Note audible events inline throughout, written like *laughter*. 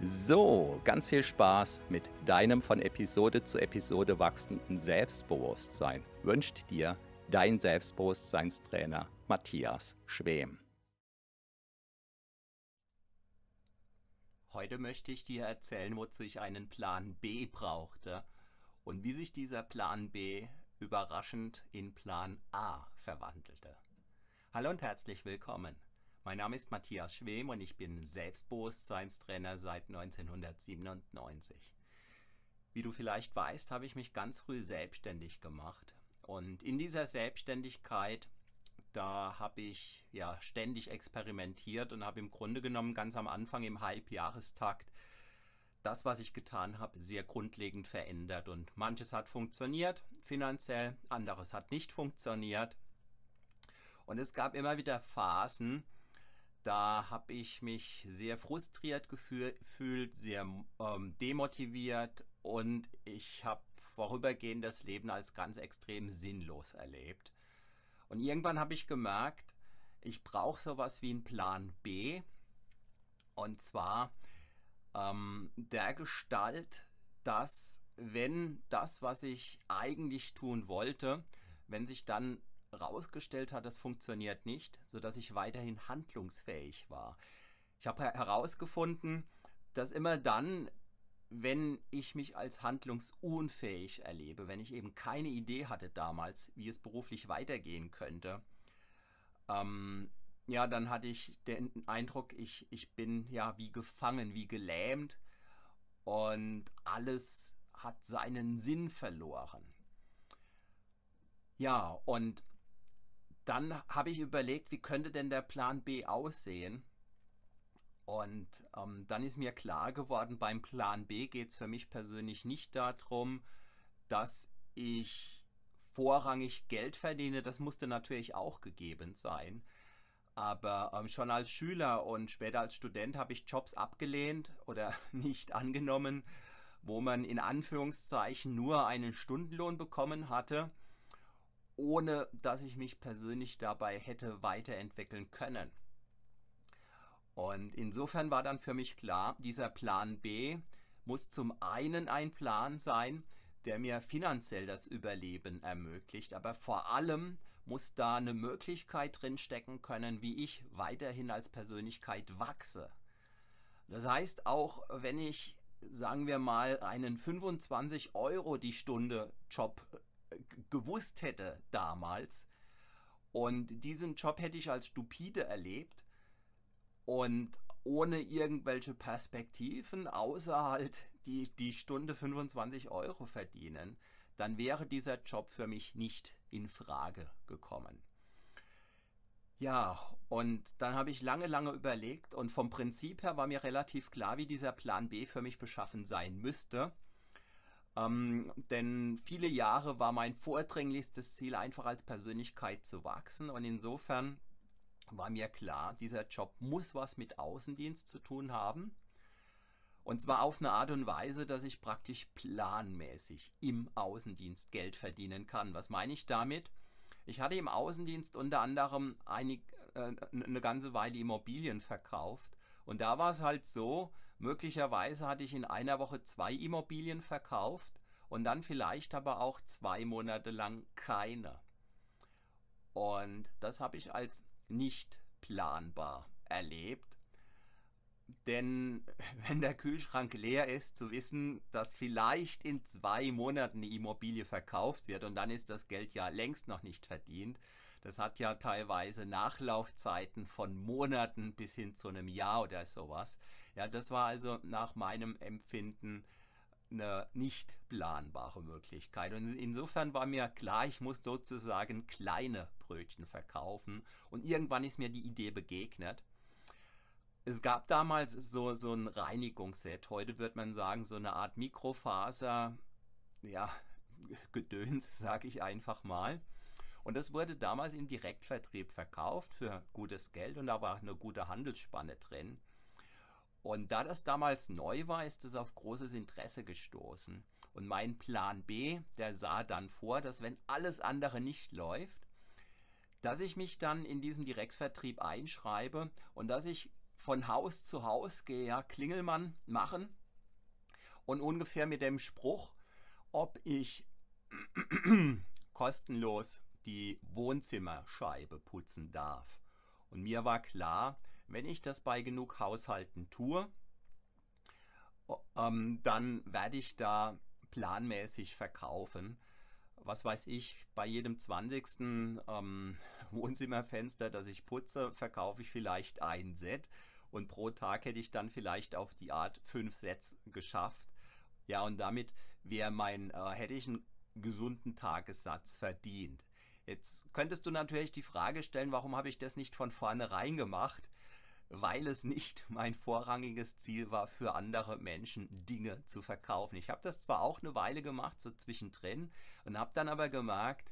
So, ganz viel Spaß mit deinem von Episode zu Episode wachsenden Selbstbewusstsein wünscht dir dein Selbstbewusstseinstrainer Matthias Schwem. Heute möchte ich dir erzählen, wozu ich einen Plan B brauchte und wie sich dieser Plan B überraschend in Plan A verwandelte. Hallo und herzlich willkommen. Mein Name ist Matthias Schwem und ich bin Selbstbewusstseinstrainer seit 1997. Wie du vielleicht weißt, habe ich mich ganz früh selbstständig gemacht. Und in dieser Selbstständigkeit, da habe ich ja ständig experimentiert und habe im Grunde genommen ganz am Anfang im Halbjahrestakt das, was ich getan habe, sehr grundlegend verändert. Und manches hat funktioniert finanziell, anderes hat nicht funktioniert. Und es gab immer wieder Phasen, da habe ich mich sehr frustriert gefühlt, sehr ähm, demotiviert und ich habe vorübergehend das Leben als ganz extrem sinnlos erlebt. Und irgendwann habe ich gemerkt, ich brauche sowas wie einen Plan B. Und zwar ähm, der Gestalt, dass wenn das, was ich eigentlich tun wollte, wenn sich dann rausgestellt hat, das funktioniert nicht, sodass ich weiterhin handlungsfähig war. Ich habe herausgefunden, dass immer dann, wenn ich mich als handlungsunfähig erlebe, wenn ich eben keine Idee hatte damals, wie es beruflich weitergehen könnte, ähm, ja, dann hatte ich den Eindruck, ich, ich bin ja wie gefangen, wie gelähmt und alles hat seinen Sinn verloren. Ja, und dann habe ich überlegt, wie könnte denn der Plan B aussehen? Und ähm, dann ist mir klar geworden, beim Plan B geht es für mich persönlich nicht darum, dass ich vorrangig Geld verdiene. Das musste natürlich auch gegeben sein. Aber ähm, schon als Schüler und später als Student habe ich Jobs abgelehnt oder *laughs* nicht angenommen, wo man in Anführungszeichen nur einen Stundenlohn bekommen hatte ohne dass ich mich persönlich dabei hätte weiterentwickeln können. Und insofern war dann für mich klar, dieser Plan B muss zum einen ein Plan sein, der mir finanziell das Überleben ermöglicht, aber vor allem muss da eine Möglichkeit drin stecken können, wie ich weiterhin als Persönlichkeit wachse. Das heißt, auch wenn ich, sagen wir mal, einen 25 Euro die Stunde Job gewusst hätte damals. Und diesen Job hätte ich als stupide erlebt und ohne irgendwelche Perspektiven, außer halt die, die Stunde 25 Euro verdienen, dann wäre dieser Job für mich nicht in Frage gekommen. Ja, und dann habe ich lange, lange überlegt und vom Prinzip her war mir relativ klar, wie dieser Plan B für mich beschaffen sein müsste. Ähm, denn viele Jahre war mein vordringlichstes Ziel einfach als Persönlichkeit zu wachsen und insofern war mir klar, dieser Job muss was mit Außendienst zu tun haben. Und zwar auf eine Art und Weise, dass ich praktisch planmäßig im Außendienst Geld verdienen kann. Was meine ich damit? Ich hatte im Außendienst unter anderem einig, äh, eine ganze Weile Immobilien verkauft. Und da war es halt so, Möglicherweise hatte ich in einer Woche zwei Immobilien verkauft und dann vielleicht aber auch zwei Monate lang keine. Und das habe ich als nicht planbar erlebt. Denn *laughs* wenn der Kühlschrank leer ist, zu wissen, dass vielleicht in zwei Monaten die Immobilie verkauft wird und dann ist das Geld ja längst noch nicht verdient. Das hat ja teilweise Nachlaufzeiten von Monaten bis hin zu einem Jahr oder sowas. Ja, das war also nach meinem Empfinden eine nicht planbare Möglichkeit. Und insofern war mir klar, ich muss sozusagen kleine Brötchen verkaufen. Und irgendwann ist mir die Idee begegnet. Es gab damals so, so ein Reinigungsset. Heute wird man sagen, so eine Art Mikrofaser, ja, *laughs* Gedöns, sage ich einfach mal. Und das wurde damals im Direktvertrieb verkauft für gutes Geld und da war eine gute Handelsspanne drin. Und da das damals neu war, ist es auf großes Interesse gestoßen. Und mein Plan B, der sah dann vor, dass wenn alles andere nicht läuft, dass ich mich dann in diesem Direktvertrieb einschreibe und dass ich von Haus zu Haus gehe, ja, Klingelmann machen und ungefähr mit dem Spruch, ob ich *clears throat* kostenlos die Wohnzimmerscheibe putzen darf. Und mir war klar, wenn ich das bei genug Haushalten tue, ähm, dann werde ich da planmäßig verkaufen. Was weiß ich, bei jedem 20. Ähm, *laughs* Wohnzimmerfenster, das ich putze, verkaufe ich vielleicht ein Set und pro Tag hätte ich dann vielleicht auf die Art fünf Sets geschafft. Ja, und damit wäre mein, äh, hätte ich einen gesunden Tagessatz verdient. Jetzt könntest du natürlich die Frage stellen, warum habe ich das nicht von vornherein gemacht? Weil es nicht mein vorrangiges Ziel war, für andere Menschen Dinge zu verkaufen. Ich habe das zwar auch eine Weile gemacht, so zwischendrin, und habe dann aber gemerkt,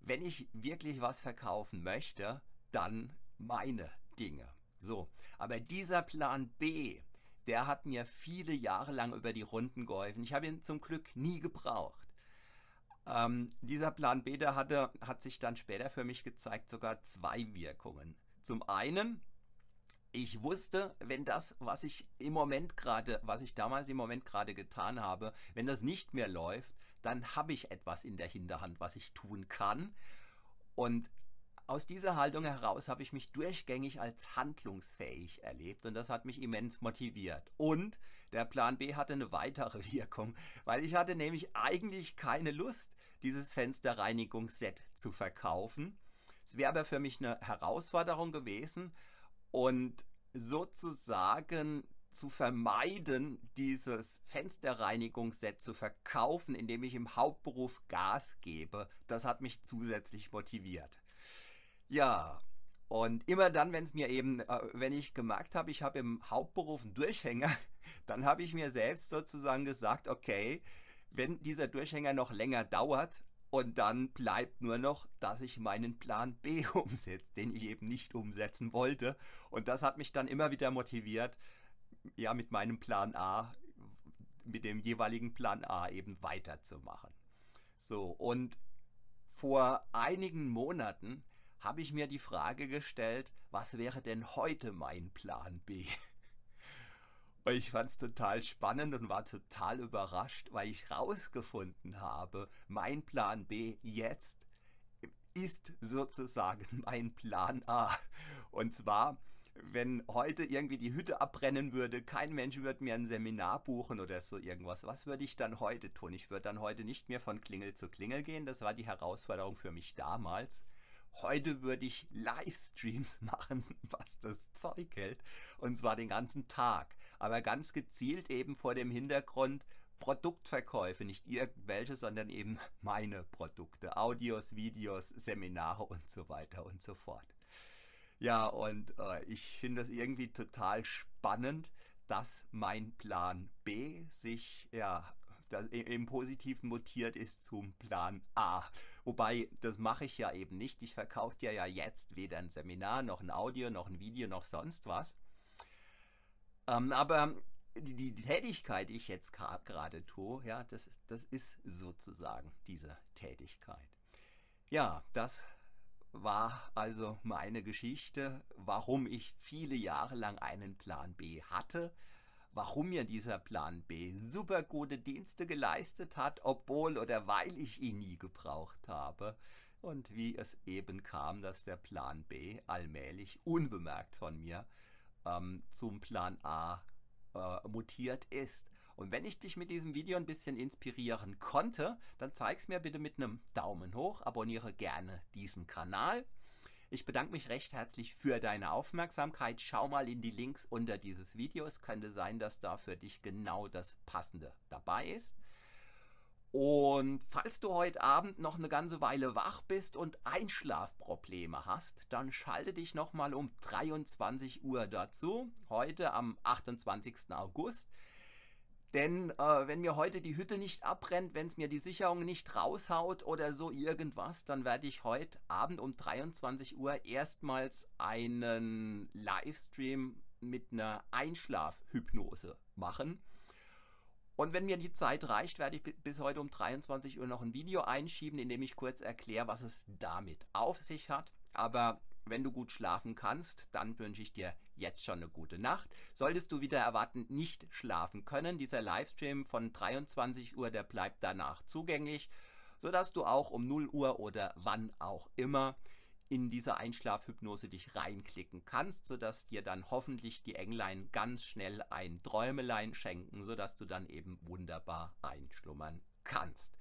wenn ich wirklich was verkaufen möchte, dann meine Dinge. So, aber dieser Plan B, der hat mir viele Jahre lang über die Runden geholfen. Ich habe ihn zum Glück nie gebraucht. Ähm, dieser Plan B, der hatte, hat sich dann später für mich gezeigt, sogar zwei Wirkungen. Zum einen, ich wusste, wenn das, was ich im Moment gerade, was ich damals im Moment gerade getan habe, wenn das nicht mehr läuft, dann habe ich etwas in der Hinterhand, was ich tun kann. Und aus dieser Haltung heraus habe ich mich durchgängig als handlungsfähig erlebt und das hat mich immens motiviert. Und der Plan B hatte eine weitere *laughs* Wirkung, weil ich hatte nämlich eigentlich keine Lust, dieses Fensterreinigungsset zu verkaufen. Es wäre aber für mich eine Herausforderung gewesen und sozusagen zu vermeiden, dieses Fensterreinigungsset zu verkaufen, indem ich im Hauptberuf Gas gebe, das hat mich zusätzlich motiviert. Ja, und immer dann, wenn es mir eben, äh, wenn ich gemerkt habe, ich habe im Hauptberuf einen Durchhänger, *laughs* dann habe ich mir selbst sozusagen gesagt, okay, wenn dieser Durchhänger noch länger dauert, und dann bleibt nur noch, dass ich meinen Plan B *laughs* umsetze, den ich eben nicht umsetzen wollte. Und das hat mich dann immer wieder motiviert, ja, mit meinem Plan A, mit dem jeweiligen Plan A eben weiterzumachen. So, und vor einigen Monaten habe ich mir die Frage gestellt, was wäre denn heute mein Plan B? Und ich fand es total spannend und war total überrascht, weil ich rausgefunden habe, mein Plan B jetzt ist sozusagen *laughs* mein Plan A. Und zwar, wenn heute irgendwie die Hütte abbrennen würde, kein Mensch würde mir ein Seminar buchen oder so irgendwas. Was würde ich dann heute tun? Ich würde dann heute nicht mehr von Klingel zu Klingel gehen. Das war die Herausforderung für mich damals. Heute würde ich Livestreams *laughs* machen, was das Zeug hält. Und zwar den ganzen Tag. Aber ganz gezielt eben vor dem Hintergrund Produktverkäufe, nicht irgendwelche, sondern eben meine Produkte. Audios, Videos, Seminare und so weiter und so fort. Ja, und äh, ich finde es irgendwie total spannend, dass mein Plan B sich ja im Positiven mutiert ist zum Plan A. Wobei, das mache ich ja eben nicht. Ich verkaufe dir ja jetzt weder ein Seminar, noch ein Audio, noch ein Video, noch sonst was. Ähm, aber die, die, Tätigkeit, die ich jetzt gerade tue, ja, das, das ist sozusagen diese Tätigkeit. Ja, das war also meine Geschichte, warum ich viele Jahre lang einen Plan B hatte, warum mir dieser Plan B super gute Dienste geleistet hat, obwohl oder weil ich ihn nie gebraucht habe. Und wie es eben kam, dass der Plan B allmählich unbemerkt von mir ähm, zum Plan A äh, mutiert ist. Und wenn ich dich mit diesem Video ein bisschen inspirieren konnte, dann zeig's mir bitte mit einem Daumen hoch, abonniere gerne diesen Kanal. Ich bedanke mich recht herzlich für deine Aufmerksamkeit. Schau mal in die Links unter dieses Video. Es könnte sein, dass da für dich genau das Passende dabei ist. Und falls du heute Abend noch eine ganze Weile wach bist und Einschlafprobleme hast, dann schalte dich nochmal um 23 Uhr dazu. Heute am 28. August. Denn äh, wenn mir heute die Hütte nicht abbrennt, wenn es mir die Sicherung nicht raushaut oder so irgendwas, dann werde ich heute Abend um 23 Uhr erstmals einen Livestream mit einer Einschlafhypnose machen. Und wenn mir die Zeit reicht, werde ich bis heute um 23 Uhr noch ein Video einschieben, in dem ich kurz erkläre, was es damit auf sich hat. Aber wenn du gut schlafen kannst, dann wünsche ich dir jetzt schon eine gute Nacht. Solltest du wieder erwarten nicht schlafen können, dieser Livestream von 23 Uhr, der bleibt danach zugänglich, sodass du auch um 0 Uhr oder wann auch immer in diese Einschlafhypnose dich reinklicken kannst, sodass dir dann hoffentlich die Englein ganz schnell ein Träumelein schenken, sodass du dann eben wunderbar einschlummern kannst.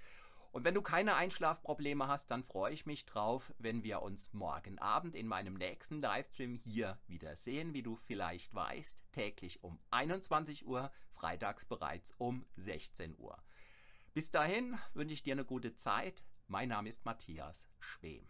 Und wenn du keine Einschlafprobleme hast, dann freue ich mich drauf, wenn wir uns morgen Abend in meinem nächsten Livestream hier wieder sehen, wie du vielleicht weißt, täglich um 21 Uhr, freitags bereits um 16 Uhr. Bis dahin wünsche ich dir eine gute Zeit. Mein Name ist Matthias Schwem.